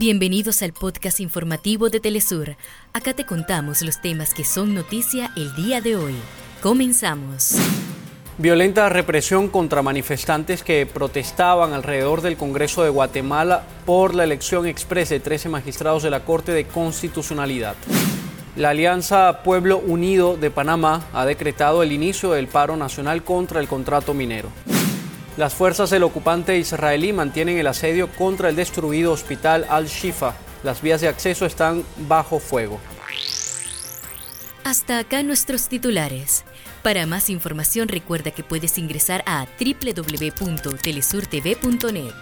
Bienvenidos al podcast informativo de Telesur. Acá te contamos los temas que son noticia el día de hoy. Comenzamos. Violenta represión contra manifestantes que protestaban alrededor del Congreso de Guatemala por la elección expresa de 13 magistrados de la Corte de Constitucionalidad. La Alianza Pueblo Unido de Panamá ha decretado el inicio del paro nacional contra el contrato minero. Las fuerzas del ocupante israelí mantienen el asedio contra el destruido hospital Al-Shifa. Las vías de acceso están bajo fuego. Hasta acá nuestros titulares. Para más información recuerda que puedes ingresar a www.telesurtv.net.